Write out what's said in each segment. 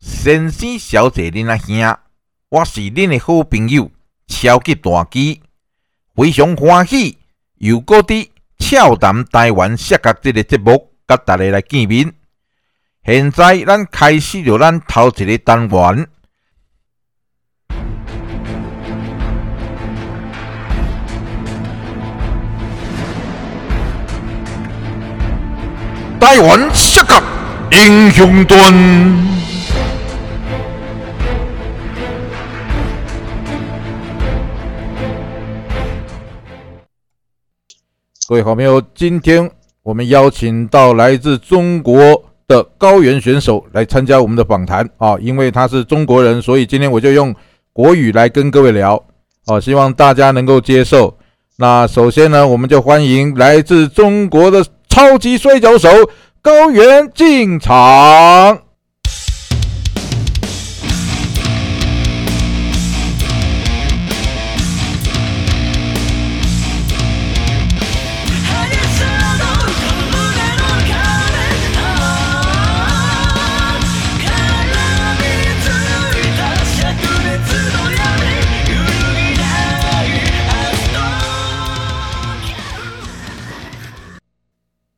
先生、小姐、恁阿兄，我是恁的好朋友超级大鸡，非常欢喜又搁伫俏谈台湾摔角这个节目，甲大家来见面。现在咱开始着咱头一个单元。台湾摔角英雄传，各位好朋友，今天我们邀请到来自中国的高原选手来参加我们的访谈啊，因为他是中国人，所以今天我就用国语来跟各位聊啊，希望大家能够接受。那首先呢，我们就欢迎来自中国的。超级摔跤手高原进场。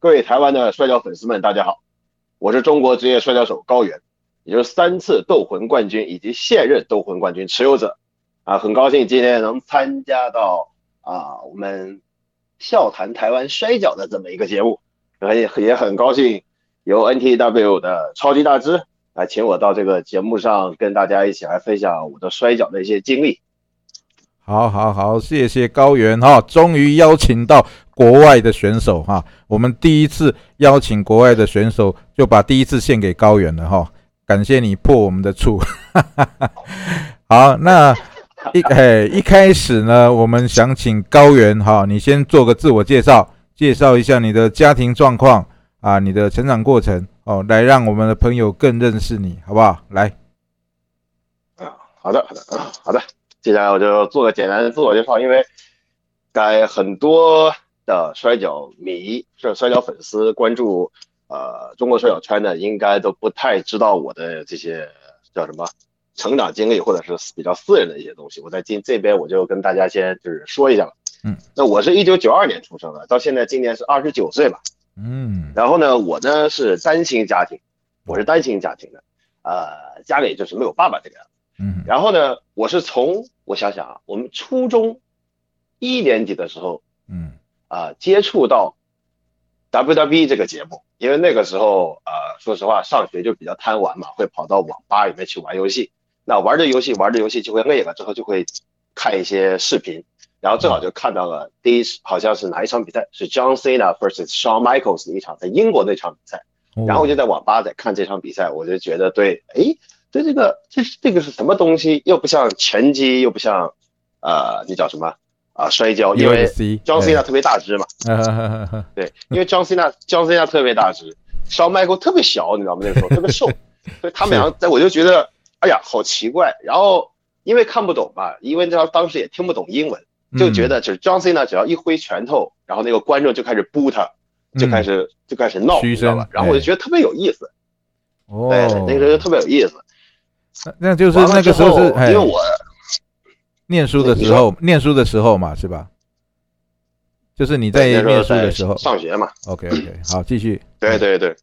各位台湾的摔跤粉丝们，大家好，我是中国职业摔跤手高原，也就是三次斗魂冠军以及现任斗魂冠军持有者，啊，很高兴今天能参加到啊我们笑谈台湾摔跤的这么一个节目，也也很高兴由 NTW 的超级大师来请我到这个节目上跟大家一起来分享我的摔跤的一些经历。好，好，好，谢谢高原哈，终于邀请到国外的选手哈，我们第一次邀请国外的选手，就把第一次献给高原了哈，感谢你破我们的处。好，那一哎一开始呢，我们想请高原哈，你先做个自我介绍，介绍一下你的家庭状况啊，你的成长过程哦，来让我们的朋友更认识你，好不好？来，啊，好的，好的，好的。接下来我就做个简单的自我介绍，因为该很多的摔跤迷、是摔跤粉丝关注呃中国摔跤圈的，应该都不太知道我的这些叫什么成长经历，或者是比较私人的一些东西。我在今这边我就跟大家先就是说一下吧。嗯，那我是一九九二年出生的，到现在今年是二十九岁吧。嗯，然后呢，我呢是单亲家庭，我是单亲家庭的，呃，家里就是没有爸爸这个样。嗯，然后呢，我是从我想想啊，我们初中一年级的时候，嗯。啊，接触到 WWE 这个节目，因为那个时候呃，说实话，上学就比较贪玩嘛，会跑到网吧里面去玩游戏。那玩着游戏，玩着游戏就会累了，之后就会看一些视频，然后正好就看到了第一好像是哪一场比赛，是 John Cena vs Shawn Michaels 的一场在英国那场比赛，然后我就在网吧在看这场比赛，我就觉得对，哎。这这个这是这个是什么东西？又不像拳击，又不像，呃，那叫什么啊？摔跤，因为 John Cena 特别大只嘛。对，因为 John Cena John Cena 特别大只，Shawn Michael 特别小，你知道吗？那个时候特别瘦，所以他们两个，在我就觉得，哎呀，好奇怪。然后因为看不懂吧，因为他当时也听不懂英文，就觉得就是 John Cena 只要一挥拳头，然后那个观众就开始 boo 他，就开始就开始闹，你知道吧？然后我就觉得特别有意思。哦，对，那个时候就特别有意思。那就是那个时候是因为我念书的时候，念书的时候嘛，是吧？就是你在念书的时候上学嘛。OK OK，好，继续。对对对。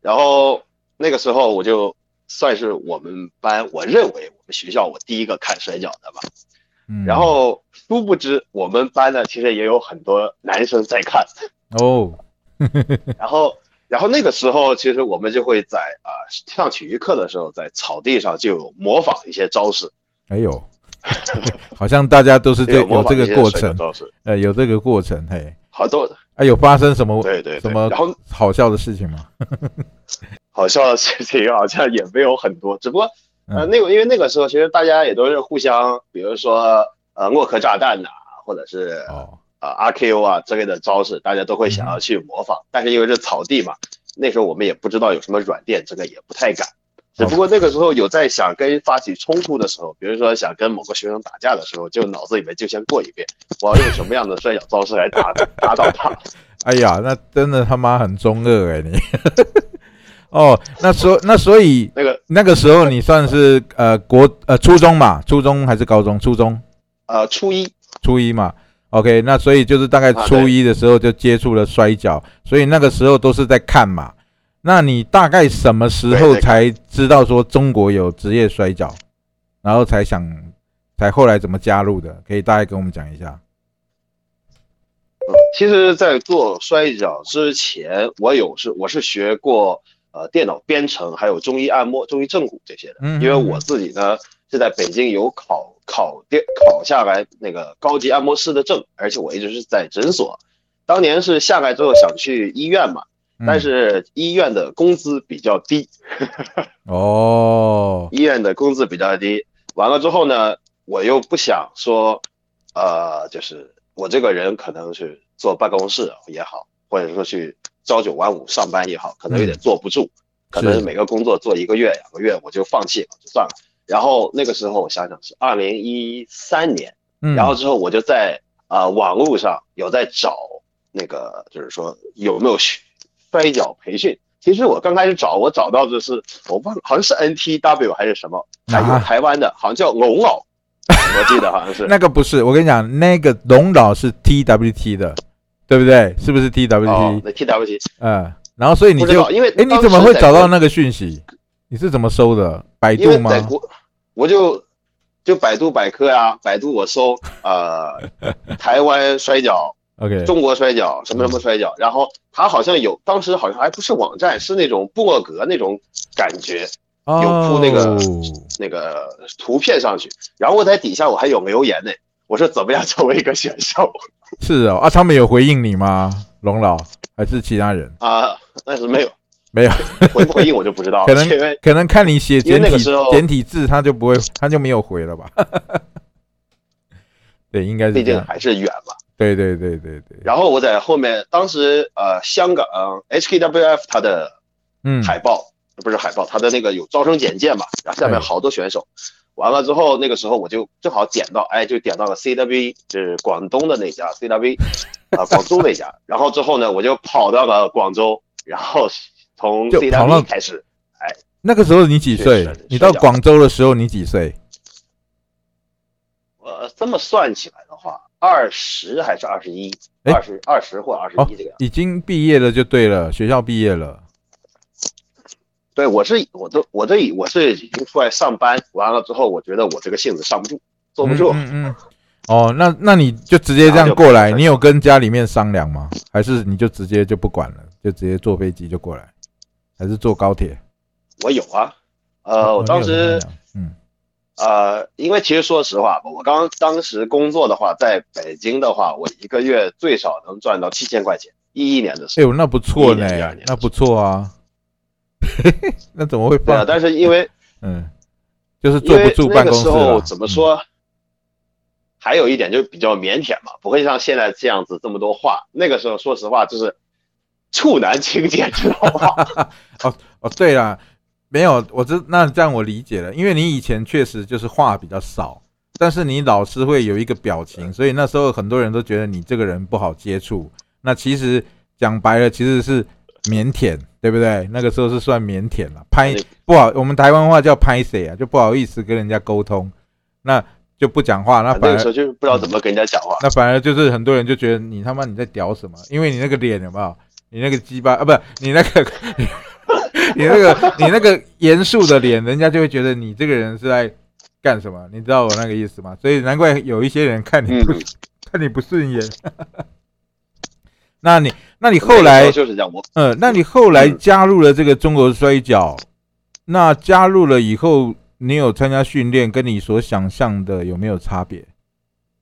然后那个时候我就算是我们班，我认为我们学校我第一个看摔跤的吧。嗯。然后殊不知我们班呢，其实也有很多男生在看。哦。然后。然后那个时候，其实我们就会在啊上体育课的时候，在草地上就有模仿一些招式。哎呦，好像大家都是这 有这个过程，呃，有这个过程，嘿，好多。哎，有发生什么？对对，什么？然后好笑的事情吗？好笑的事情好像也没有很多，只不过呃，那个因为那个时候其实大家也都是互相，比如说呃洛克炸弹呐，或者是哦，啊 RKO 啊之类的招式，大家都会想要去模仿。但是因为是草地嘛，那时候我们也不知道有什么软垫，这个也不太敢。只不过那个时候有在想跟发起冲突的时候，比如说想跟某个学生打架的时候，就脑子里面就先过一遍，我要用什么样的摔跤招式来打打倒他。哎呀，那真的他妈很中二哎你。哦，那所那所以那个那个时候你算是呃国呃初中嘛，初中还是高中？初中，呃初一初一嘛。OK，那所以就是大概啊初一的时候就接触了摔跤，所以那个时候都是在看嘛。那你大概什么时候才知道说中国有职业摔跤，然后才想才后来怎么加入的？可以大概跟我们讲一下。其实，在做摔跤之前，我有是我是学过呃电脑编程，还有中医按摩、中医正骨这些的。嗯因为我自己呢是在北京有考考掉考下来那个高级按摩师的证，而且我一直是在诊所。当年是下来之后想去医院嘛，嗯但是医院的工资比较低，哦，医院的工资比较低。完了之后呢，我又不想说，呃，就是我这个人可能是坐办公室也好，或者说去朝九晚五上班也好，可能有点坐不住，可能是每个工作做一个月两个月我就放弃了，就算了。然后那个时候我想想是二零一三年，嗯，然后之后我就在啊、呃网络上有在找那个，就是说有没有学摔跤培训。其实我刚开始找，我找到的是我忘了，好像是 NTW 还是什么，还有啊台湾的，好像叫龙老，我记得好像是。那个不是，我跟你讲，那个龙老是 TWT 的，对不对？是不是 TWT？、哦，那 TWT 嗯，然后所以你就，因为哎，你怎么会找到那个讯息？你是怎么搜的？百度吗？我就就百度百科呀、百度我搜呃 台湾摔跤、OK，中国摔跤什么什么摔跤，然后它好像有，当时好像还不是网站，是那种布洛格那种感觉，有铺那个哦那个图片上去，然后我在底下我还有留言呢，我说怎么样成为一个选手是哦啊，他们有回应你吗？龙老还是其他人？啊？但是没有没有，回不回应我就不知道了可了，能因为可能看你写简体简体字，他就不会，他就没有回了吧？对，应该是毕竟。还是远嘛。对对对对对，然后我在后面，当时呃香港、呃 HKWF 它的嗯，海报、不是海报，它的那个有招生简介嘛，然后下面好多选手。完了之后，那个时候我就正好点到，哎，就点到了 CW，就是广东的那家 CW，啊、广州那家。然后之后呢，我就跑到了广州，然后从就跑到 CW 开始，哎那个时候你几岁？你到广州的时候你几岁？呃，这么算起来的话，二十还是二十一？哎二十二十或二十哦一这个样。已经毕业了就对了，学校毕业了。对，我是我都我这我是已经出来上班，完了之后，我觉得我这个性子上不住，坐不住。嗯嗯嗯哦，那那你就直接这样过来，你有跟家里面商量吗？还是你就直接就不管了，就直接坐飞机就过来，还是坐高铁？我有啊，呃，哦我当时嗯呃，因为其实说实话，我刚当时工作的话，在北京的话，我一个月最少能赚到七千块钱。一一年的时候，哎呦，那不错呢那不错啊。那怎么会对啊，但是因为 嗯，就是坐不住那个时办公室了候怎么？说？还有一点就是比较腼腆嘛，不会像现在这样子这么多话。那个时候说实话就是处男情节，知道吗？哦哦，对了，没有，我这那这样我理解了，因为你以前确实就是话比较少，但是你老是会有一个表情，所以那时候很多人都觉得你这个人不好接触。那其实讲白了，其实是腼腆，对不对？那个时候是算腼腆了，拍不好，我们台湾话叫拍谁啊，就不好意思跟人家沟通，那就不讲话，那反而就不知道怎么跟人家讲话。那反而就是很多人就觉得你他妈你在屌什么？因为你那个脸有没有？你那个鸡巴啊，不是你那个 你那个你那个严肃的脸，人家就会觉得你这个人是在干什么？你知道我那个意思吗？所以难怪有一些人看你不、嗯 看你不顺眼。那你那你后来就是这样，我嗯，那你后来嗯加入了这个中国摔跤，那加入了以后，你有参加训练，跟你所想象的有没有差别？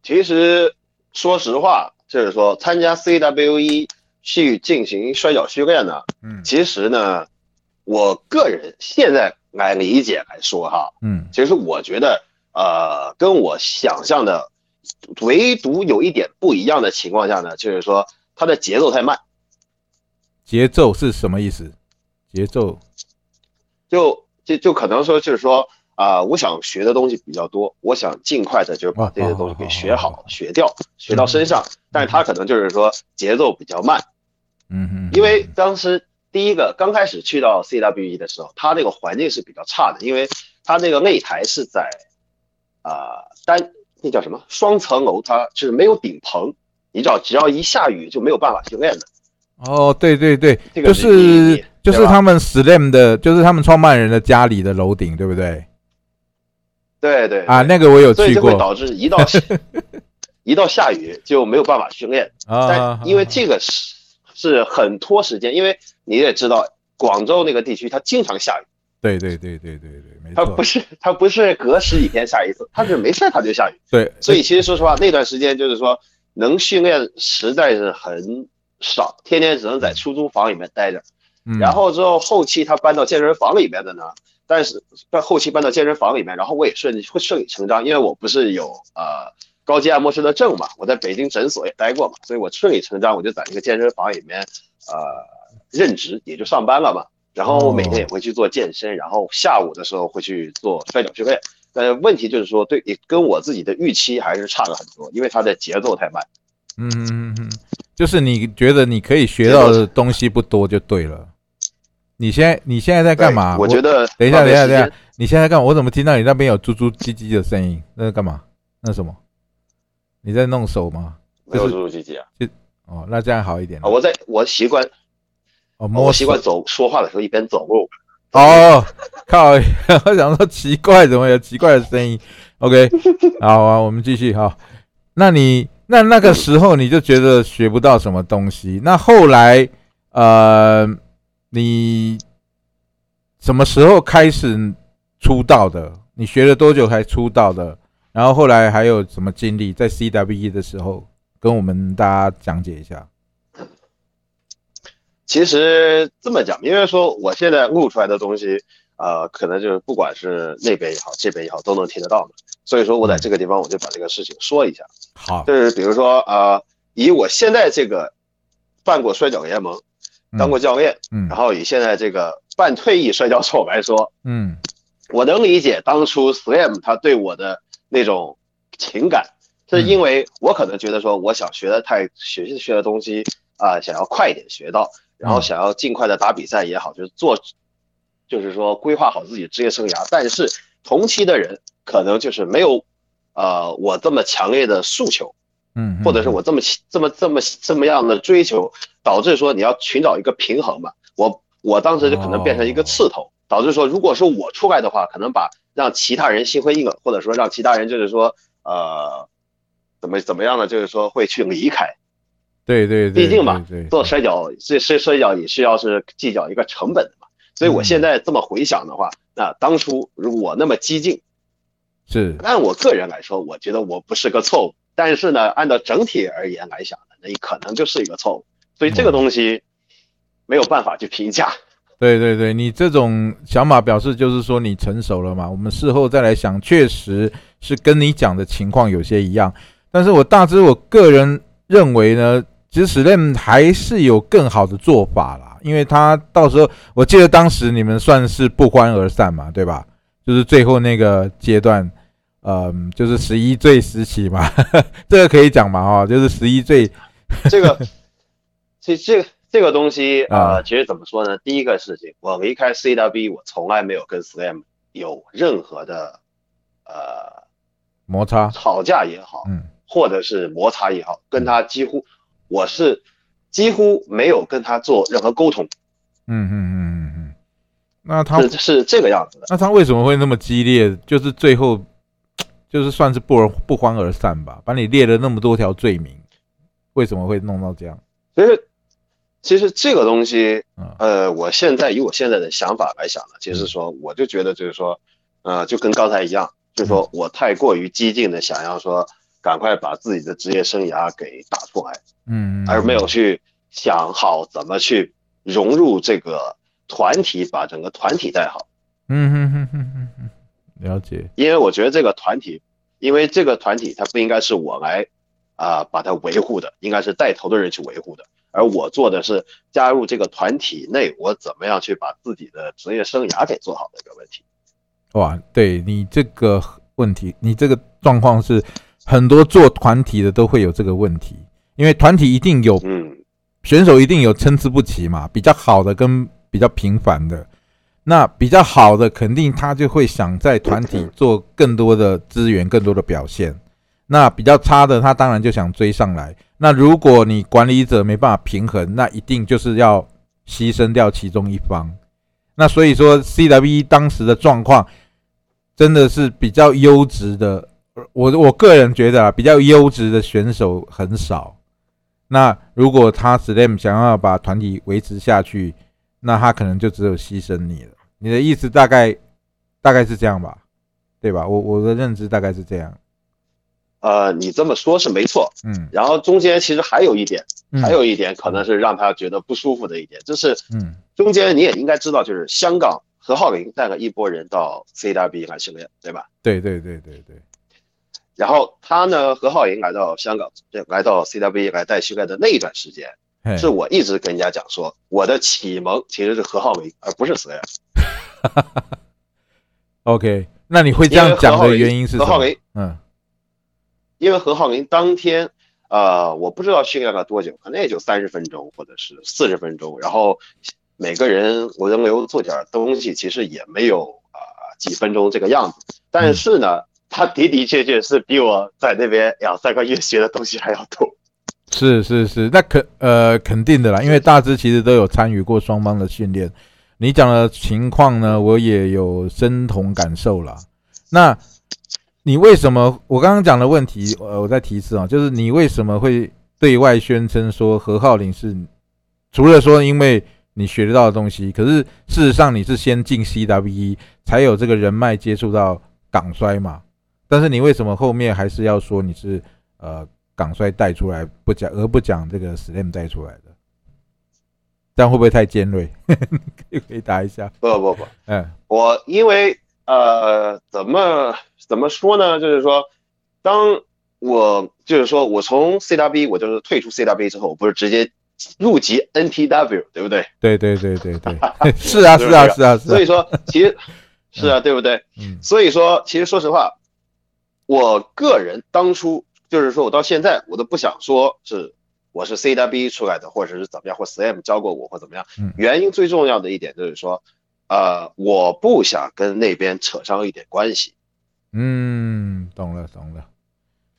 其实说实话，就是说参加 CWE 去进行摔跤训练呢，嗯。其实呢，我个人现在来理解来说哈，嗯。其实我觉得呃跟我想象的唯独有一点不一样的情况下呢，就是说它的节奏太慢，节奏是什么意思？节奏。就就就可能说就是说啊、我想学的东西比较多，我想尽快的就把这些东西给学好、学掉、学到身上，但是它可能就是说节奏比较慢，嗯哼，因为当时第一个刚开始去到 CWE 的时候，它那个环境是比较差的，因为它那个擂台是在啊、单那叫什么双层楼，它就是没有顶棚，你知道只要一下雨就没有办法训练的。哦，对对对，就这个就是就是他们 Slam 的，就是他们创办人的家里的楼顶，对不对？对对啊，那个我有去过所以就会导致一到 一到下雨就没有办法训练。啊但，因为这个是是很拖时间，因为你也知道广州那个地区它经常下雨，对对对对对对，没错它不，是它不是隔十几天下一次，它是没事儿它就下雨。对，所以其实说实话，那段时间就是说能训练实在是很少，天天只能在出租房里面待着。嗯然后之后后期他搬到健身房里面的呢，但是在后期搬到健身房里面，然后我也顺会顺理成章，因为我不是有呃高级按摩师的证嘛，我在北京诊所也待过嘛，所以我顺理成章我就在那个健身房里面呃任职，也就上班了嘛。然后每天也会去做健身，然后下午的时候会去做摔跤训练。但是问题就是说，对，跟我自己的预期还是差了很多，因为它的节奏太慢。嗯嗯嗯嗯，就是你觉得你可以学到的东西不多就对了。你现在你现在在干嘛？我觉得等一下，等一下，等一下，你现在在干嘛？我怎么听到你那边有猪猪唧唧的声音？那是干嘛？那是什么？你在弄手吗？没有猪猪唧唧啊！哦，那这样好一点啊，。我在我习惯哦，摸我习惯走说话的时候一边走路。哦，靠！我想说奇怪，怎么有奇怪的声音？OK，好啊，我们继续哈。那你那那个时候你就觉得学不到什么东西，那后来呃，你什么时候开始出道的？你学了多久才出道的？然后后来还有什么经历？在 CWE 的时候，跟我们大家讲解一下。其实这么讲，因为说我现在录出来的东西，呃，可能就是不管是那边也好，这边也好，都能听得到嘛。所以说我在这个地方我就把这个事情说一下，好，就是比如说呃，以我现在这个办过摔跤联盟，当过教练，嗯然后以现在这个半退役摔跤手来说，嗯我能理解当初 Slam 他对我的那种情感，是因为我可能觉得说，我想学的太学习学的东西啊、想要快一点学到，然后想要尽快的打比赛也好，就是做，就是说规划好自己职业生涯。但是同期的人可能就是没有，呃，我这么强烈的诉求，嗯，或者是我这么这么这么这么样的追求，导致说你要寻找一个平衡嘛。我我当时就可能变成一个刺头，导致说如果是我出来的话，可能把让其他人心灰意冷，或者说让其他人就是说呃怎么怎么样呢？就是说会去离开。对对对，毕竟嘛做摔跤这摔摔跤也是要是计较一个成本的嘛。所以我现在这么回想的话，那当初如果我那么激进，是按我个人来说，我觉得我不是个错误。但是呢，按照整体而言来想呢，那可能就是一个错误。所以这个东西没有办法去评价。对对对，你这种想法表示就是说你成熟了嘛。我们事后再来想，确实是跟你讲的情况有些一样。但是我大致我个人认为呢，其实 Slam 还是有更好的做法啦，因为他到时候我记得当时你们算是不欢而散嘛，对吧？就是最后那个阶段，嗯，就是十一岁时期嘛，这个可以讲嘛，哈，就是十一岁，这个，这这个这个东西啊、啊呃，其实怎么说呢？第一个事情，我离开 CW，我从来没有跟 Slam 有任何的呃摩擦，吵架也好，嗯或者是摩擦也好，跟他几乎我是几乎没有跟他做任何沟通，嗯嗯嗯嗯嗯，那他是是这个样子的。那他为什么会那么激烈？就是最后，就是算是不而不欢而散吧，把你列了那么多条罪名，为什么会弄到这样？其实其实这个东西，嗯呃，我现在以我现在的想法来想呢，其实说我就觉得就是说，呃，就跟刚才一样，就是说我太过于激进的想要说赶快把自己的职业生涯给打出来，嗯，而没有去想好怎么去融入这个团体，把整个团体带好。嗯哼哼哼哼哼，了解。因为我觉得这个团体，因为这个团体它不应该是我来啊、把它维护的，应该是带头的人去维护的。而我做的是加入这个团体内，我怎么样去把自己的职业生涯给做好的一个问题。哇，对你这个问题，你这个状况是很多做团体的都会有这个问题，因为团体一定有嗯，选手一定有参差不齐嘛，比较好的跟比较平凡的。那比较好的，肯定他就会想在团体做更多的资源、更多的表现。那比较差的，他当然就想追上来。那如果你管理者没办法平衡，那一定就是要牺牲掉其中一方。那所以说，CWE 当时的状况真的是比较优质的。我我个人觉得啊，比较优质的选手很少。那如果他 Slam 想要把团体维持下去，那他可能就只有牺牲你了。你的意思大概大概是这样吧，对吧？我我的认知大概是这样。呃，你这么说是没错。嗯，然后中间其实还有一点，嗯还有一点可能是让他觉得不舒服的一点，就是嗯中间你也应该知道，就是香港何浩林带了一波人到 CWB 来训练，对吧？对对对对对，然后他呢，何浩林来到香港，来到 CWB 来带训练的那一段时间，是我一直跟人家讲说，我的启蒙其实是何浩林，而不是 Slam。OK。那你会这样讲的原因是什么何浩林？嗯因为何浩明当天，呃，我不知道训练了多久，可能也就三十分钟或者是四十分钟，然后每个人我轮流做点东西，其实也没有啊、几分钟这个样子。但是呢，他的的确确是比我在那边两三个月学的东西还要多。是是是，那肯呃肯定的啦，因为大致其实都有参与过双方的训练。你讲的情况呢，我也有深同感受啦。那你为什么？我刚刚讲的问题，呃，我再提一次啊，就是你为什么会对外宣称说何浩林是除了说因为你学得到的东西，可是事实上你是先进 CWE 才有这个人脉接触到港衰嘛？但是你为什么后面还是要说你是呃港衰带出来，不讲而不讲这个 Slam 带出来的？这样会不会太尖锐？可以回答一下。不不不，嗯我因为呃，怎么怎么说呢？就是说，当我就是说我从 CW 我就是退出 CW 之后，我不是直接入籍 NTW，对不对？对对对对对，是啊是啊是啊所以，说，其实是啊，对不对？嗯所以说，其实说实话，我个人当初就是说我到现在我都不想说是我是 CW 出来的，或者是怎么样，或 Slam 教过我或怎么样嗯。原因最重要的一点就是说，呃，我不想跟那边扯上一点关系。嗯，懂了懂了，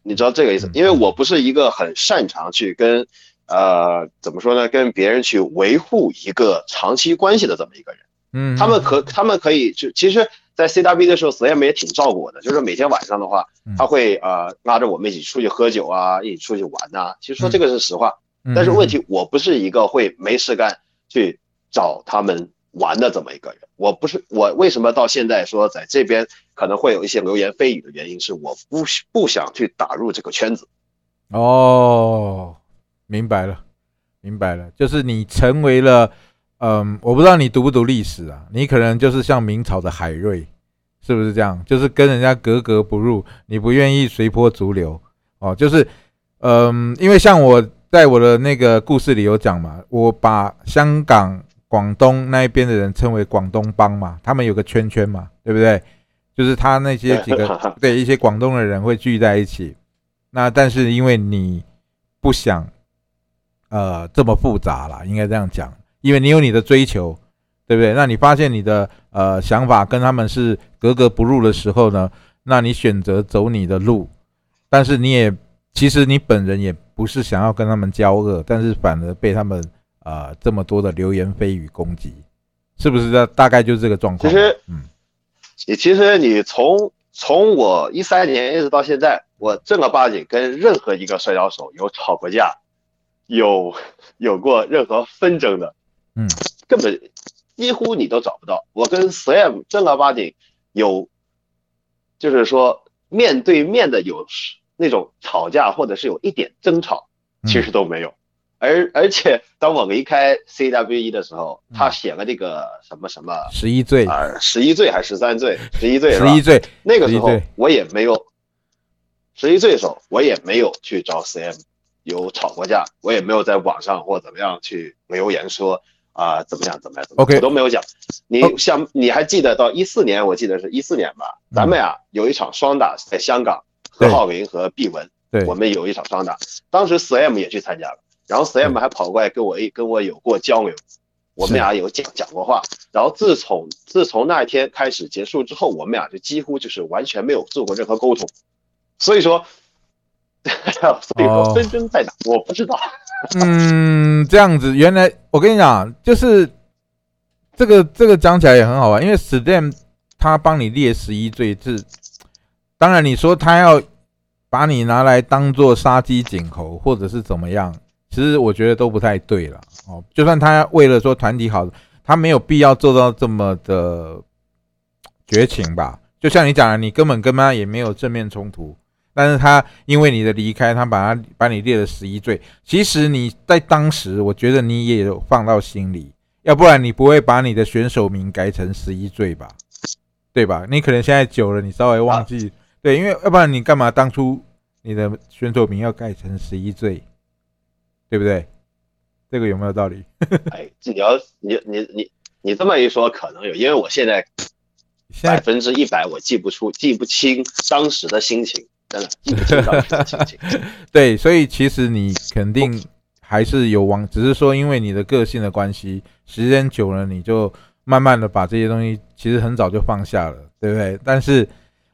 你知道这个意思嗯？因为我不是一个很擅长去跟，呃，怎么说呢，跟别人去维护一个长期关系的这么一个人。嗯，他们可他们可以就其实，在 CW 的时候，Slam 也挺照顾我的，就是每天晚上的话嗯，他会呃拉着我们一起出去喝酒啊，一起出去玩呐、其实说这个是实话，嗯，但是问题我不是一个会没事干去找他们玩的这么一个人。我不是我为什么到现在说在这边可能会有一些流言蜚语的原因，是我不不想去打入这个圈子。哦，明白了，明白了，就是你成为了，嗯，我不知道你读不读历史啊，你可能就是像明朝的海瑞，是不是这样？就是跟人家格格不入，你不愿意随波逐流，哦，就是，嗯，因为像我在我的那个故事里有讲嘛，我把香港、广东那一边的人称为广东帮嘛，他们有个圈圈嘛，对不对？就是他那些几个对一些广东的人会聚在一起，那但是因为你不想呃这么复杂啦，应该这样讲，因为你有你的追求，对不对？那你发现你的呃想法跟他们是格格不入的时候呢，那你选择走你的路，但是你也其实你本人也不是想要跟他们交恶，但是反而被他们呃这么多的流言蜚语攻击，是不是？大大概就是这个状况。其实嗯你其实你从从我一三年一直到现在，我正儿八经跟任何一个摔跤手有吵过架，有有过任何纷争的，嗯，根本几乎你都找不到。我跟 Slam 正儿八经有，就是说面对面的有那种吵架，或者是有一点争吵，其实都没有。而而且当我离开 CWE 的时候，他写了这个什么什么十一罪。啊，十一罪还是十三罪？十一罪，十一罪。那个时候我也没有十一罪的时候，我也没有去找 CM 有吵过架，我也没有在网上或怎么样去留言说啊怎么样怎么样怎么，OK，我都没有讲。你像你还记得到一四年，我记得是一四年吧，咱们呀有一场双打在香港，何浩林和毕文，对，我们有一场双打，当时 CM 也去参加了。然后 Sam 还跑过来跟我一跟我有过交流，我们俩有讲讲过话。然后自从自从那一天开始结束之后，我们俩就几乎就是完全没有做过任何沟通。所以说，所以说纷争在哪？我不知道。嗯，这样子，原来我跟你讲，就是这个这个讲起来也很好玩，因为 Stem 他帮你列十一罪是，当然你说他要把你拿来当做杀鸡儆猴，或者是怎么样。其实我觉得都不太对了哦，就算他为了说团体好，他没有必要做到这么的绝情吧？就像你讲的，你根本跟他也没有正面冲突，但是他因为你的离开，他把他把你列了十一罪。其实你在当时，我觉得你也有放到心里，要不然你不会把你的选手名改成十一罪吧？对吧？你可能现在久了，你稍微忘记，对，因为要不然你干嘛当初你的选手名要改成十一罪？对不对？这个有没有道理？哎，你要你你你你这么一说，可能有，因为我现在百分之一百我记不出、记不清当时的心情，真的记不清当时的心情。对，所以其实你肯定还是有往，只是说因为你的个性的关系，时间久了你就慢慢的把这些东西，其实很早就放下了，对不对？但是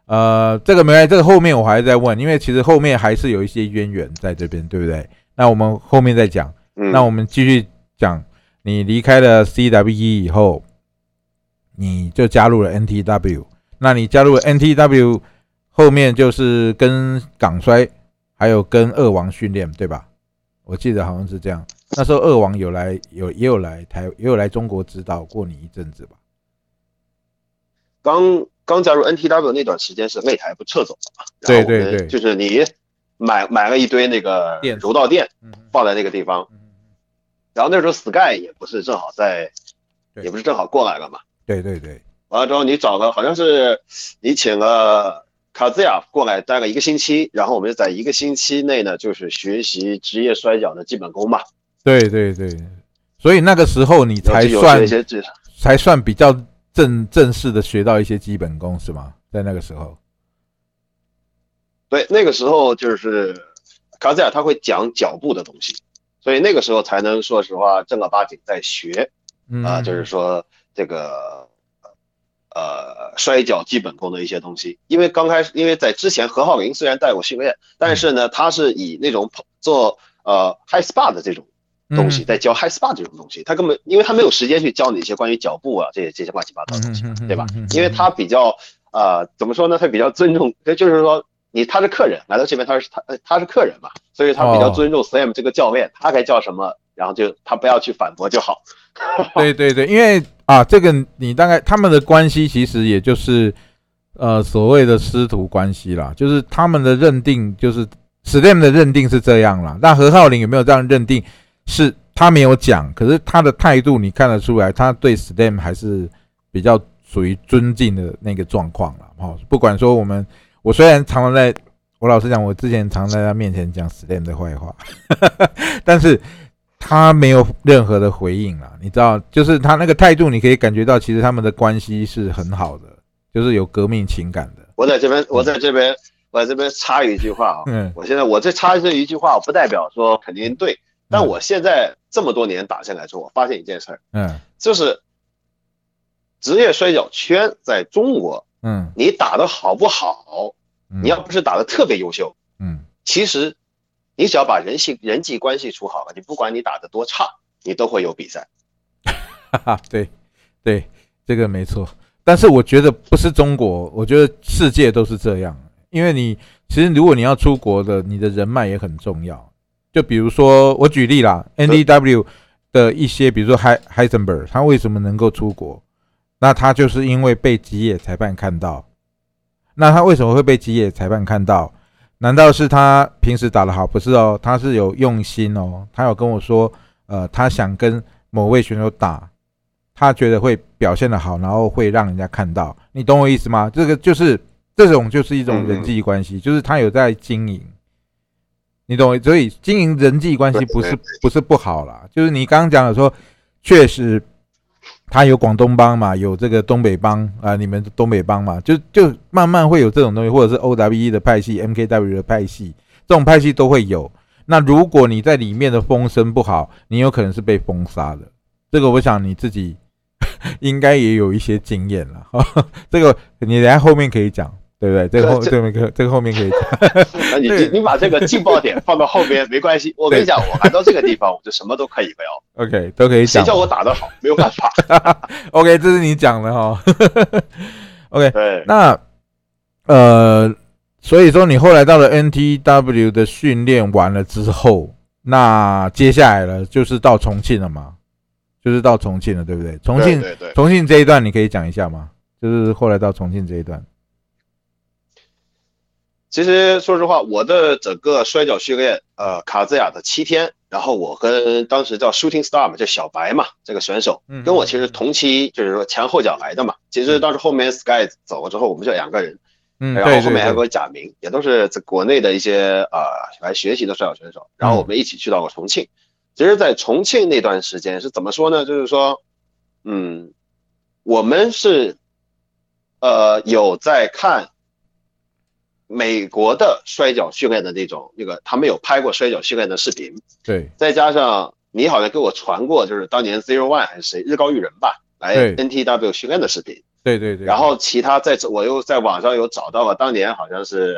呃，这个没来，这个后面我还在问，因为其实后面还是有一些渊源在这边，对不对？那我们后面再讲。那我们继续讲，你离开了 CWE 以后，你就加入了 NTW。那你加入了 NTW 后面就是跟港衰，还有跟二王训练，对吧？我记得好像是这样。那时候二王有来，有也有来台，也有来中国指导过你一阵子吧？刚刚加入 NTW 那段时间是擂台不撤走嘛？对对对，就是你。买买了一堆那个柔道垫，放在那个地方。然后那时候 Sky 也不是正好在，也不是正好过来了嘛。对对对。完了之后你找了好像是你请了卡兹亚过来待了一个星期，然后我们就在一个星期内呢，就是学习职业摔跤的基本功嘛。对对对。所以那个时候你才算才算比较正正式的学到一些基本功是吗？在那个时候。对，那个时候就是卡塞尔他会讲脚步的东西，所以那个时候才能说实话正儿八经在学啊，就是说这个呃摔跤基本功的一些东西。因为刚开始，因为在之前何浩林虽然带过训练，但是呢，他是以那种做呃 high spa 的这种东西在教 high spa 这种东西，他根本因为他没有时间去教你一些关于脚步啊这些这些乱七八糟的东西，对吧？因为他比较呃怎么说呢？他比较尊重，就是说。你他是客人来到这边，他是他他是客人嘛，所以他比较尊重 Sam 这个教练，他该叫什么，然后就他不要去反驳就好。对对对，因为啊，这个你大概他们的关系其实也就是呃所谓的师徒关系啦，就是他们的认定就是 Sam 的认定是这样啦。那何浩林有没有这样认定？是他没有讲，可是他的态度你看得出来，他对 Sam 还是比较属于尊敬的那个状况了。哦，不管说我们。我虽然常常在，我老实讲，我之前常在他面前讲 Slam 的坏话，但是他没有任何的回应啊，你知道，就是他那个态度，你可以感觉到，其实他们的关系是很好的，就是有革命情感的。我在这边，我在这边，我在这边插一句话啊，嗯，我现在我这插这一句话，不代表说肯定对，但我现在这么多年打下来之后，我发现一件事儿，嗯，就是职业摔跤圈在中国。嗯，你打的好不好？你要不是打的特别优秀，嗯，其实你只要把人性人际关系处好了，你不管你打的多差，你都会有比赛。哈哈，对，对，这个没错。但是我觉得不是中国，我觉得世界都是这样。因为你其实如果你要出国的，你的人脉也很重要。就比如说我举例啦，NDW 的一些，比如说 Hi Heisenberg，他为什么能够出国？那他就是因为被吉野裁判看到，那他为什么会被吉野裁判看到？难道是他平时打得好？不是哦，他是有用心哦。他有跟我说，呃，他想跟某位选手打，他觉得会表现得好，然后会让人家看到。你懂我意思吗？这个就是这种就是一种人际关系，就是他有在经营。你懂，所以经营人际关系不是不是不好啦，就是你刚刚讲的说，确实他有广东帮嘛，有这个东北帮啊，你们东北帮嘛，就就慢慢会有这种东西，或者是 O W E 的派系、M K W 的派系，这种派系都会有。那如果你在里面的风声不好，你有可能是被封杀的。这个我想你自己 应该也有一些经验了，这个你等下后面可以讲。对不对？这个后这个可这个后面可以讲。你你你把这个劲爆点放到后边没关系。我跟你讲，我来到这个地方，我就什么都可以聊。OK，都可以讲。谁叫我打得好？没有办法。OK，这是你讲的哈。OK，对。那呃，所以说你后来到了 NTW 的训练完了之后，那接下来了就是到重庆了嘛？就是到重庆了，对不对？重庆，重庆这一段你可以讲一下吗？就是后来到重庆这一段。其实说实话，我的整个摔跤训练，呃，卡兹亚的七天，然后我跟当时叫 Shooting Star 嘛，叫小白嘛，这个选手，跟我其实同期，就是说前后脚来的嘛。其实当时后面 Sky 走了之后，我们就两个人，嗯，然后后面还有个贾明，也都是在国内的一些呃来学习的摔跤选手，然后我们一起去到了重庆。其实，在重庆那段时间是怎么说呢？就是说，嗯，我们是，呃，有在看。美国的摔跤训练的那种，那个他们有拍过摔跤训练的视频，对，再加上你好像给我传过，就是当年 Zero One 还是谁日高裕人吧，来 NTW 训练的视频，对对对。然后其他在我又在网上有找到了当年好像是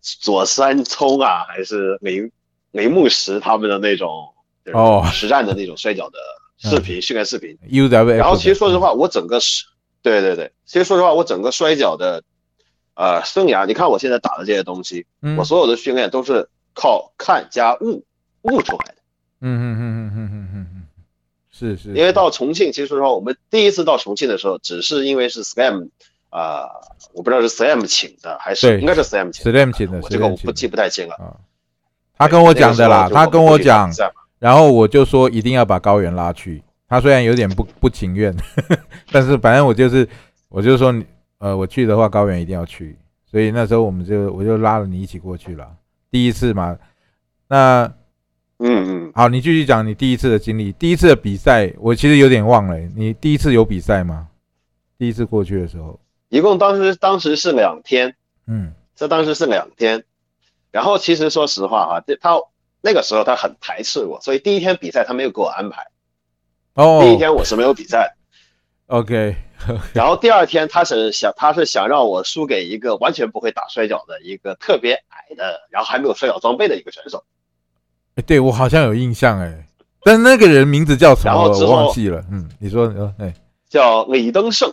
左三聪啊，还是雷雷木石他们的那种哦实战的那种摔跤的视频训练视频。UW。然后其实说实话，我整个是，对对对，其实说实话，我整个摔跤的。呃，生涯，你看我现在打的这些东西，我所有的训练都是靠看加悟悟出来的。嗯嗯嗯嗯嗯嗯嗯嗯，是是。因为到重庆，其实说实话，我们第一次到重庆的时候，只是因为是 SCM，啊，我不知道是 SCM 请的还是应该是 SCM 请的 SCM 请的，我这个我不记不太清了。啊他跟我讲的啦，他跟我讲，然后我就说一定要把高原拉去。他虽然有点不不情愿，但是反正我就是，我就说你。呃，我去的话，高原一定要去，所以那时候我们就我就拉了你一起过去了，第一次嘛。那，嗯嗯，好，你继续讲你第一次的经历。第一次的比赛，我其实有点忘了，你第一次有比赛吗？第一次过去的时候，一共当时当时是两天，嗯，这当时是两天。然后其实说实话哈，他那个时候他很排斥我，所以第一天比赛他没有给我安排。哦，第一天我是没有比赛。OK。然后第二天，他是想，他是想让我输给一个完全不会打摔跤的一个特别矮的，然后还没有摔跤装备的一个选手。哎，对我好像有印象哎，但那个人名字叫什么？我忘记了。嗯，你说，你说，哎，叫李登盛。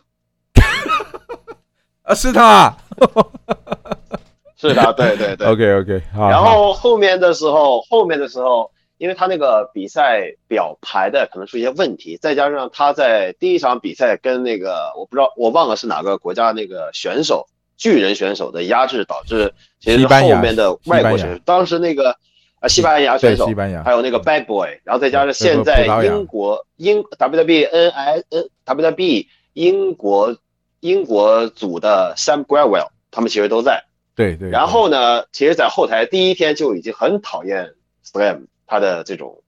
啊，是他，是他，对对对。OK OK，好。然后后面的时候，后面的时候。因为他那个比赛表排的可能出一些问题，再加上他在第一场比赛跟那个我不知道我忘了是哪个国家那个选手巨人选手的压制，导致其实后面的外国选手，当时那个啊西班牙选手，西班牙还有那个 Bad Boy，然后再加上现在英国英 WWE N I N WWE 英国英国组的 Sam Gravell，他们其实都在。对对。然后呢，其实，在后台第一天就已经很讨厌 Slam。他的这种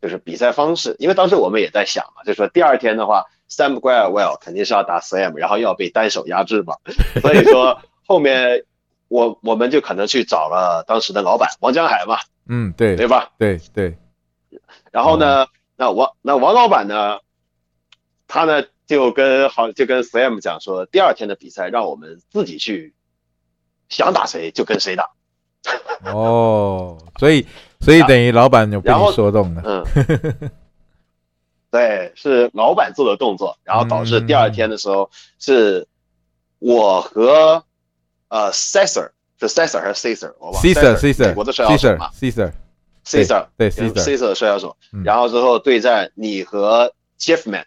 就是比赛方式，因为当时我们也在想嘛，就说第二天的话，Sam g r a w e l l 肯定是要打 Sam，然后又要被单手压制嘛，所以说后面我我们就可能去找了当时的老板王江海嘛，嗯，对，对吧？对对。然后呢，那王那王老板呢，他呢就跟好就跟 Sam 讲说，第二天的比赛让我们自己去想打谁就跟谁打。哦，所以。所以等于老板有被你说动的，嗯，对，是老板做的动作，然后导致第二天的时候是我和呃 Caesar 是 Caesar 还是 Caesar 我忘了。Caesar Caesar 美国的摔跤手嘛。Caesar Caesar 对 Caesar 的摔跤手，然后之后对战你和 Jeffman，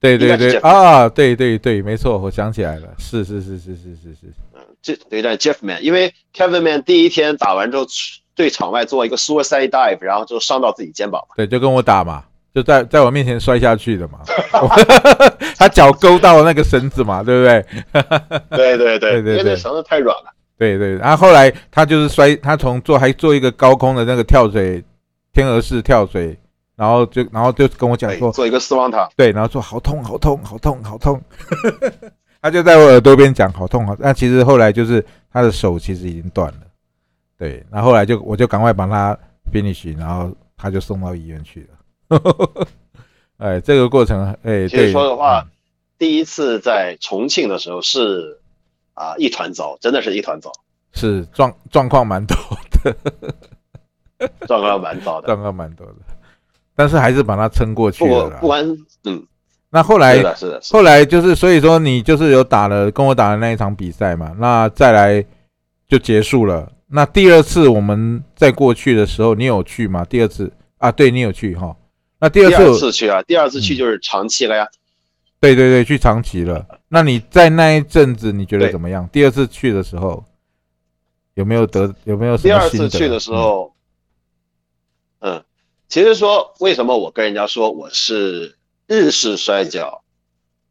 对对对啊对对对，没错，我想起来了，是是是是是是是，嗯这对战 Jeff Man，因为 Kevin Man 第一天打完之后对场外做一个 suicide dive，然后就伤到自己肩膀嘛。对，就跟我打嘛，就在在我面前摔下去的嘛。他脚勾到那个绳子嘛，对不对？对对对对，因为那绳子太软了。对对，然后后来他就是摔，他从做还做一个高空的那个跳水，天鹅式跳水，然后就然后就跟我讲说做一个死亡塔。对，然后说好痛好痛好痛好痛，他就在我耳朵边讲好痛好，那其实后来就是他的手其实已经断了。对，那后后来就我就赶快把他 finish，然后他就送到医院去了。哎，这个过程，哎，其实说的话，第一次在重庆的时候是啊一团糟，真的是一团糟，是状状况蛮多的，状况蛮糟的，状况蛮多的，但是还是把它撑过去了。不管嗯，那后来是的，是的，后来就是所以说你就是有打了跟我打的那一场比赛嘛，那再来就结束了。那第二次我们在过去的时候，你有去吗？第二次啊，对你有去哈。那第二次次去啊，第二次去就是长期了呀。对对对，去长期了。那你在那一阵子你觉得怎么样？第二次去的时候有没有得有没有？第二次去的时候，嗯，其实说为什么我跟人家说我是日式摔跤、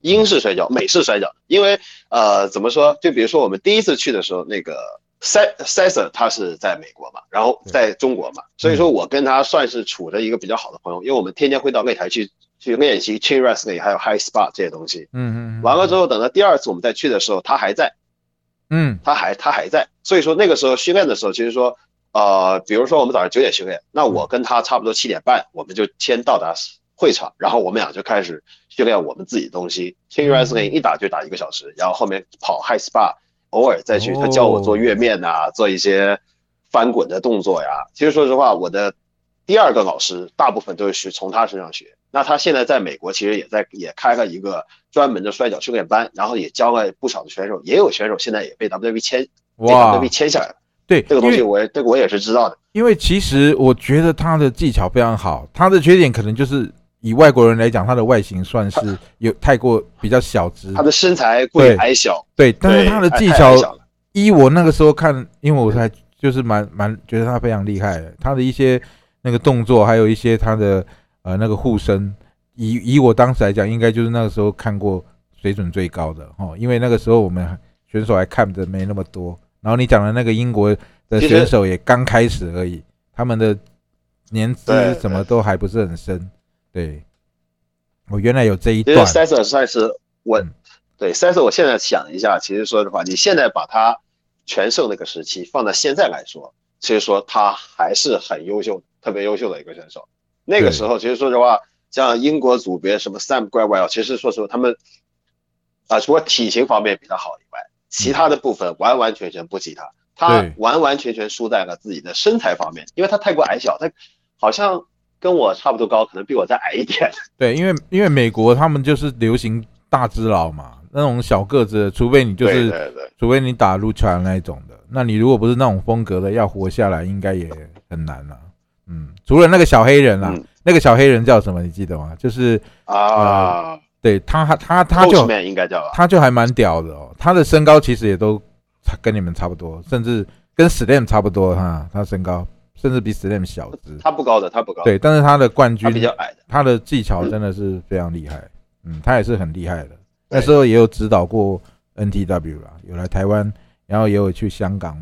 英式摔跤、美式摔跤？因为呃，怎么说？就比如说我们第一次去的时候，那个。塞塞瑟他是在美国嘛，然后在中国嘛，所以说我跟他算是处着一个比较好的朋友，因为我们天天会到擂台去去练习 chain wrestling 还有 high spot 这些东西。嗯嗯。完了之后，等到第二次我们再去的时候，他还在。嗯。他还他还在，所以说那个时候训练的时候，其实说呃，比如说我们早上九点训练，那我跟他差不多七点半我们就先到达会场，然后我们俩就开始训练我们自己的东西。chain wrestling 一打就打一个小时，然后后面跑 high spot。偶尔再去，他教我做月面呐，做一些翻滚的动作呀。其实说实话，我的第二个老师大部分都是学从他身上学。那他现在在美国，其实也在也开了一个专门的摔跤训练班，然后也教了不少的选手，也有选手现在也被 WWE 签，被 WWE 签下来了。对，这个东西我这个我也是知道的。因为其实我觉得他的技巧非常好，他的缺点可能就是。以外国人来讲，他的外形算是有太过比较小只，他的身材贵矮小，对，但是他的技巧，依我那个时候看，因为我才就是蛮蛮觉得他非常厉害的，他的一些那个动作，还有一些他的呃那个护身，以以我当时来讲，应该就是那个时候看过水准最高的哦，因为那个时候我们选手还看的没那么多，然后你讲的那个英国的选手也刚开始而已，他们的年资什么都还不是很深。对，我原来有这一段。其实 Cesar 算是我，对 Cesar，我现在想一下，其实说实话，你现在把他全胜那个时期放到现在来说，其实说他还是很优秀，特别优秀的一个选手。那个时候，其实说实话，像英国组别什么 Sam g r a w e l 其实说实话，他们啊，除了体型方面比他好以外，其他的部分完完全全不及他。他完完全全输在了自己的身材方面，因为他太过矮小，他好像。跟我差不多高，可能比我再矮一点。对，因为因为美国他们就是流行大只佬嘛，那种小个子，除非你就是，除非你打撸串那一种的，那你如果不是那种风格的，要活下来应该也很难了。嗯，除了那个小黑人啊，那个小黑人叫什么？你记得吗？就是啊，对他他他就应该叫，他就还蛮屌的哦。他的身高其实也都跟你们差不多，甚至跟 Slim 差不多哈，他身高。甚至比 Slim 小只，他不高的，他不高。对，但是他的冠军比较矮的，他的技巧真的是非常厉害。嗯，他也是很厉害的。那时候也有指导过 NTW 啦，有来台湾，然后也有去香港，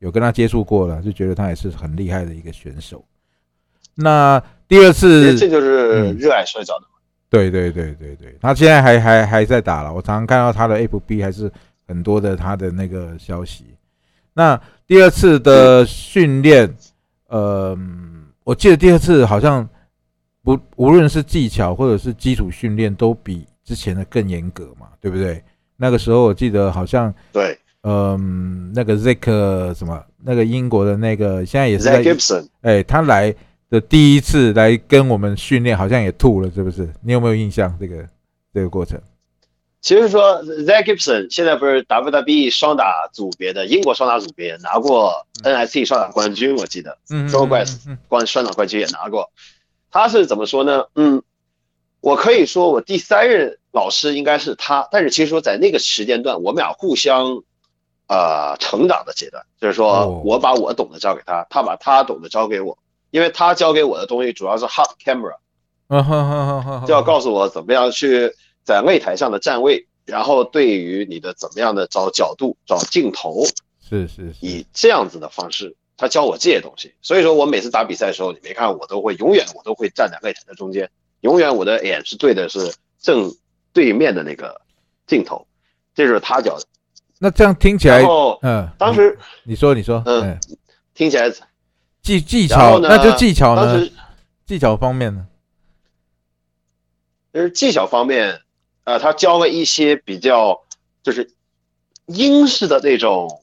有跟他接触过了，就觉得他也是很厉害的一个选手。那第二次，这就是热爱摔跤的。对对对对对，他现在还还还在打了，我常常看到他的 FB 还是很多的他的那个消息。那第二次的训练。呃，我记得第二次好像不，无论是技巧或者是基础训练，都比之前的更严格嘛，对不对？那个时候我记得好像对，嗯，那个 Zack 什么，那个英国的那个，现在也是 Zack Gibson，哎，他来的第一次来跟我们训练，好像也吐了，是不是？你有没有印象这个这个过程？其实说，Zack Gibson 现在不是 WWE 双打组别的英国双打组别拿过 NXT 双打冠军，我记得，嗯，Pro Wrestling 冠双打冠军也拿过。他是怎么说呢？嗯，我可以说我第三任老师应该是他，但是其实说在那个时间段，我们俩互相，呃成长的阶段，就是说哦。我把我懂的教给他，他把他懂的教给我，因为他教给我的东西主要是 hot camera，就要告诉我怎么样去在擂台上的站位，然后对于你的怎么样的找角度、找镜头，是是是，以这样子的方式，他教我这些东西。所以说我每次打比赛的时候，你没看我都会永远我都会站在擂台的中间，永远我的眼是对的是正对面的那个镜头，这就是他教的。那这样听起来然，后嗯，当时你说你说，嗯嗯，听起来，技技巧，呢那就技巧呢？当时技巧方面呢？就是技巧方面，呃，他教了一些比较就是英式的那种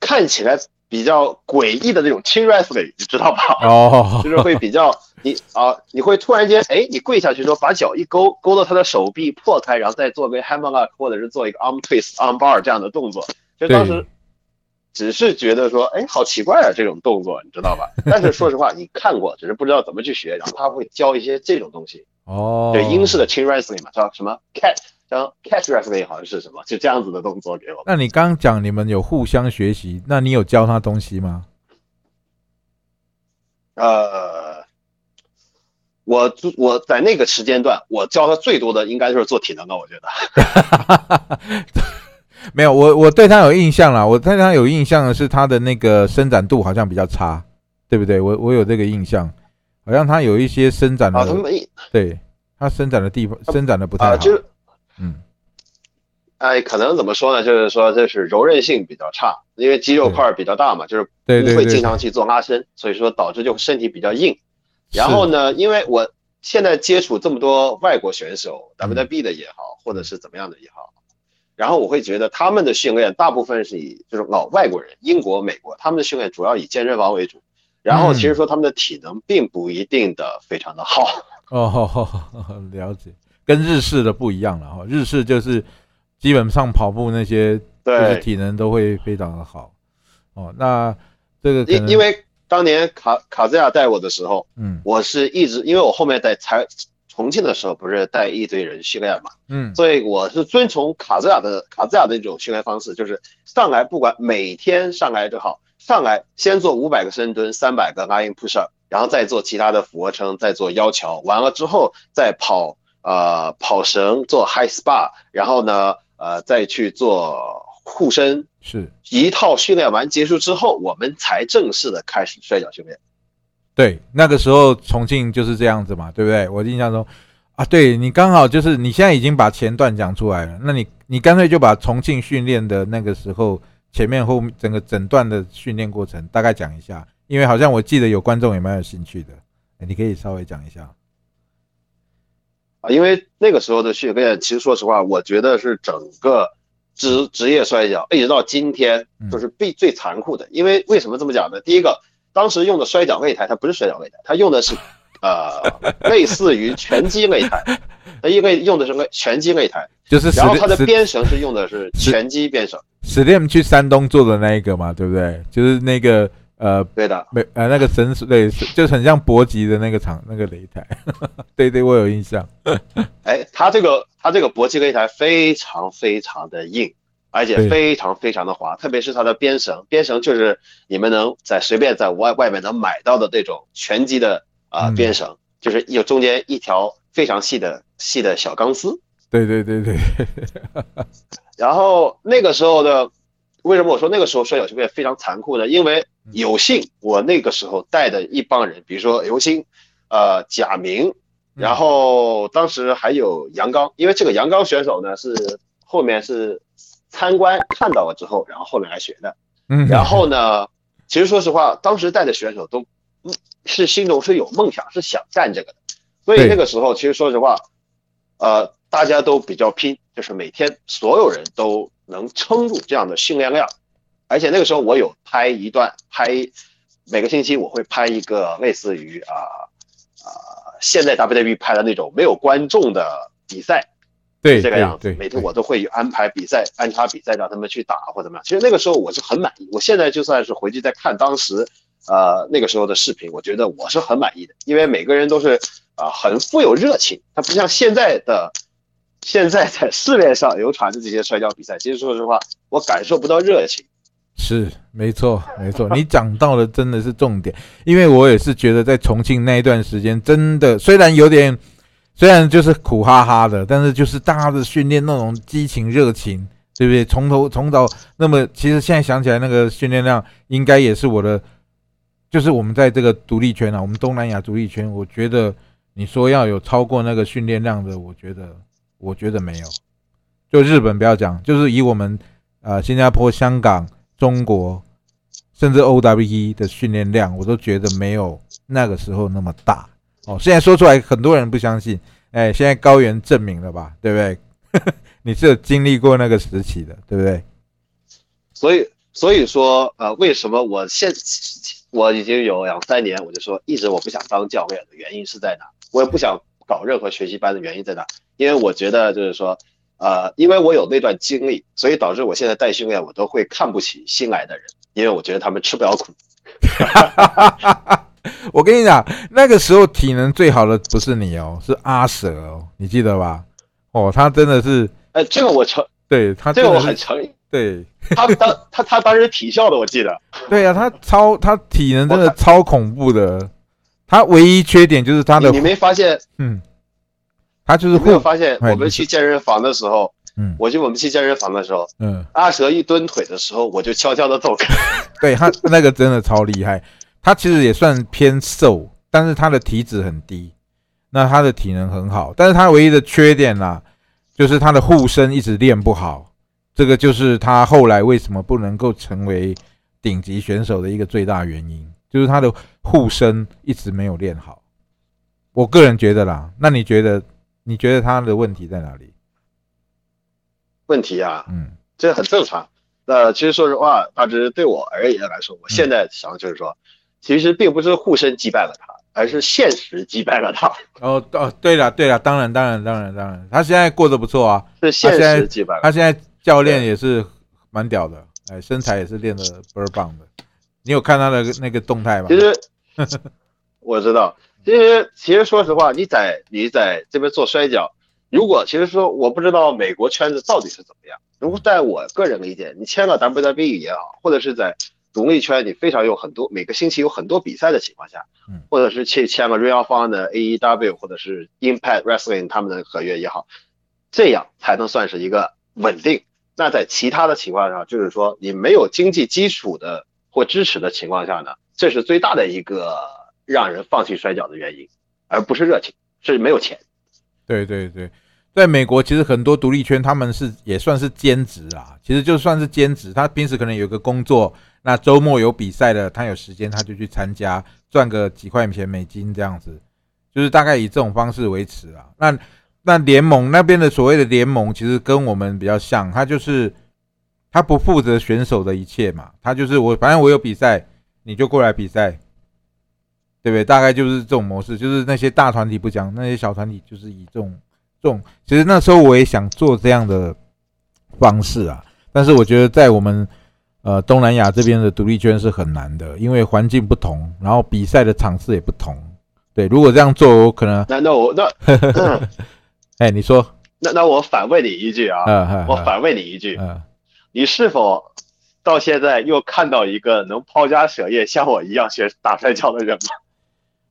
看起来比较诡异的那种 chin wrestling，你知道吧？哦，就是会比较你啊，你会突然间哎，你跪下去说把脚一勾，勾到他的手臂破开，然后再做个 hammerlock 或者是做一个 arm twist arm bar 这样的动作。就当时只是觉得说，哎，好奇怪啊这种动作，你知道吧？但是说实话，你看过，只是不知道怎么去学。然后他会教一些这种东西，哦，对英式的 chin wrestling 嘛，叫什么 cat，叫 catch wrestling 好像是什么，就这样子的动作给我。那你刚刚讲你们有互相学习，那你有教他东西吗？呃，我我在那个时间段，我教他最多的应该就是做体能了，我觉得。没有，我我对他有印象了。我对他有印象的是他的那个伸展度好像比较差，对不对？我我有这个印象，好像他有一些伸展的，啊，他们对他伸展的地方伸展的不太啊，好。就嗯，哎，可能怎么说呢？就是说这是柔韧性比较差，因为肌肉块儿比较大嘛，就是不会经常去做拉伸，所以说导致就身体比较硬。然后呢，因为我现在接触这么多外国选手嗯，WWE 的也好，或者是怎么样的也好，然后我会觉得他们的训练大部分是以就是老外国人，英国、美国，他们的训练主要以健身房为主。然后其实说他们的体能并不一定的非常的好，哦，了解，跟日式的不一样了哈。日式就是基本上跑步那些就是对，体能都会非常的好。哦，那这个因因为当年卡卡兹亚带我的时候，嗯我是一直因为我后面在台重庆的时候不是带一堆人训练嘛，嗯所以我是遵从卡兹亚的卡兹亚的那种训练方式，就是上来不管每天上来就好，上来先做五百个深蹲，三百个 lying push up，然后再做其他的俯卧撑，再做腰桥，完了之后再跑呃跑绳做 high spa，然后呢呃再去做护身，是一套训练完结束之后，我们才正式的开始摔跤训练。对，那个时候重庆就是这样子嘛，对不对？我印象中啊，对你刚好就是你现在已经把前段讲出来了，那你你干脆就把重庆训练的那个时候前面后整个整段的训练过程大概讲一下，因为好像我记得有观众也蛮有兴趣的，哎你可以稍微讲一下。啊，因为那个时候的训练，其实说实话，我觉得是整个职职业摔跤一直到今天，就是最最残酷的。因为为什么这么讲呢？第一个，当时用的摔跤擂台，它不是摔跤擂台，它用的是呃类似于拳击擂台，它因为用的是个拳击擂台，就是然后它的史鞭绳是用的是拳击编绳，史蒂姆去山东做的那一个嘛，对不对？就是那个呃对的。没呃那个绳索对，就是很像搏击的那个场那个擂台，对对，我有印象。哎，他这个他这个搏击擂台非常非常的硬，而且非常非常的滑，特别是它的边绳，边绳就是你们能在随便在外外面能买到的那种拳击的啊、嗯。鞭绳，就是有中间一条非常细的细的小钢丝。对对对对，然后那个时候的，为什么我说那个时候摔跤训练非常残酷呢？因为有幸我那个时候带的一帮人，比如说刘星，呃，贾明，然后当时还有杨刚，因为这个杨刚选手呢是后面是参观看到了之后，然后后面来学的。嗯，然后呢，其实说实话，当时带的选手都嗯是心中是有梦想，是想干这个的。所以那个时候，其实说实话，呃，大家都比较拼，就是每天所有人都能撑住这样的训练量。而且那个时候我有拍一段，拍每个星期我会拍一个类似于啊啊、现在 WWE 拍的那种没有观众的比赛，对这个样子。每天我都会安排比赛，安插比赛让他们去打或怎么样。其实那个时候我是很满意，我现在就算是回去再看当时，呃那个时候的视频，我觉得我是很满意的，因为每个人都是啊、呃很富有热情，他不像现在的。现在在市面上流传的这些摔跤比赛，其实说实话，我感受不到热情。是，没错，没错，你讲到的真的是重点，因为我也是觉得在重庆那一段时间，真的虽然有点，虽然就是苦哈哈的，但是就是大家的训练那种激情热情，对不对？从头从早，那么其实现在想起来，那个训练量应该也是我的，就是我们在这个独立圈啊，我们东南亚独立圈，我觉得你说要有超过那个训练量的，我觉得，我觉得没有，就日本不要讲，就是以我们呃新加坡、香港。中国甚至 OWE 的训练量，我都觉得没有那个时候那么大哦。现在说出来，很多人不相信。哎，现在高原证明了吧？对不对？你是有经历过那个时期的，对不对？所以，所以说，呃，为什么我现我已经有两三年，我就说一直我不想当教练的原因是在哪？我也不想搞任何学习班的原因在哪？因为我觉得就是说。呃，因为我有那段经历，所以导致我现在带训练，我都会看不起新来的人，因为我觉得他们吃不了苦。我跟你讲，那个时候体能最好的不是你哦，是阿蛇哦，你记得吧？哦，他真的是，哎，这个我承，对他这个我很承认。对他当他他当时体校的，我记得。对呀，他超他体能真的超恐怖的，他唯一缺点就是他的，你没发现？嗯。他就是没有发现，我们去健身房的时候，嗯，我就我们去健身房的时候，嗯，阿蛇一蹲腿的时候，我就悄悄的走开。对他那个真的超厉害，他其实也算偏瘦，但是他的体脂很低，那他的体能很好，但是他唯一的缺点啦，就是他的护身一直练不好，这个就是他后来为什么不能够成为顶级选手的一个最大原因，就是他的护身一直没有练好。我个人觉得啦，那你觉得？你觉得他的问题在哪里？问题啊，嗯，这很正常。那其实说实话，大致对我而言来说，我现在想就是说，其实并不是护身击败了他，而是现实击败了他。哦哦，对了对了，当然当然当然当然，他现在过得不错啊，是现实击败了。他现在教练也是蛮屌的，哎，身材也是练得倍儿棒的。你有看他的那个动态吗？其实 我知道。其实，其实说实话，你在你在这边做摔跤，如果其实说我不知道美国圈子到底是怎么样。如果在我个人理解，你签了 WWE 也好，或者是在独立圈你非常有很多每个星期有很多比赛的情况下，嗯，或者是去签个 Real Fun 的 AEW 或者是 Impact Wrestling 他们的合约也好，这样才能算是一个稳定。那在其他的情况下，就是说你没有经济基础的或支持的情况下呢，这是最大的一个。让人放弃摔跤的原因，而不是热情，是没有钱。对对对，在美国其实很多独立圈他们是也算是兼职啊，其实就算是兼职，他平时可能有个工作，那周末有比赛的，他有时间他就去参加，赚个几块钱美金这样子，就是大概以这种方式维持啊。那那联盟那边的所谓的联盟，其实跟我们比较像，他就是他不负责选手的一切嘛，他就是我反正我有比赛，你就过来比赛。对不对？大概就是这种模式，就是那些大团体不讲，那些小团体就是以这种这种。其实那时候我也想做这样的方式啊，但是我觉得在我们呃东南亚这边的独立圈是很难的，因为环境不同，然后比赛的场次也不同。对，如果这样做，我可能……那那我那……哎，你说？那那我反问你一句啊，我反问你一句，你是否？到现在又看到一个能抛家舍业像我一样学打摔跤的人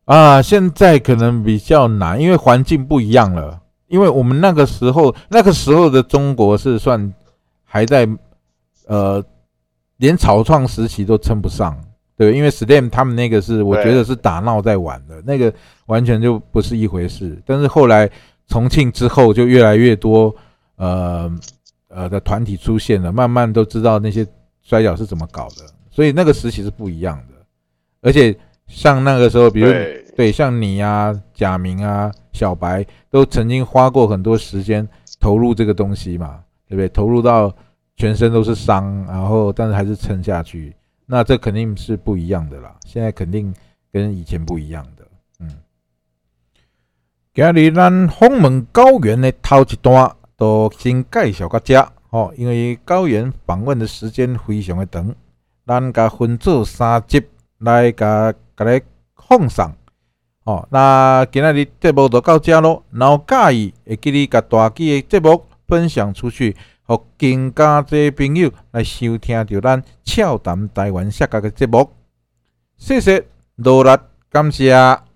吗？啊，现在可能比较难，因为环境不一样了。因为我们那个时候，那个时候的中国是算还在呃，连草创时期都称不上，对，因为 Slam 他们那个是我觉得是打闹在玩的，那个完全就不是一回事。但是后来重庆之后，就越来越多呃呃的团体出现了，慢慢都知道那些。摔跤是怎么搞的？所以那个时期是不一样的，而且像那个时候，比如对像你啊、贾明啊、小白，都曾经花过很多时间投入这个东西嘛，对不对？投入到全身都是伤，然后但是还是撑下去，那这肯定是不一样的啦。现在肯定跟以前不一样的。嗯，今日咱访问高原的头一段，都先介绍到这。哦，因为高原访问的时间非常的长，咱甲分做三集来甲甲你放上。哦，那今仔日节目就到遮咯。然后介意会记你甲大记的节目分享出去，互更加多朋友来收听着咱俏谈台湾设计的节目。谢谢，努力感谢。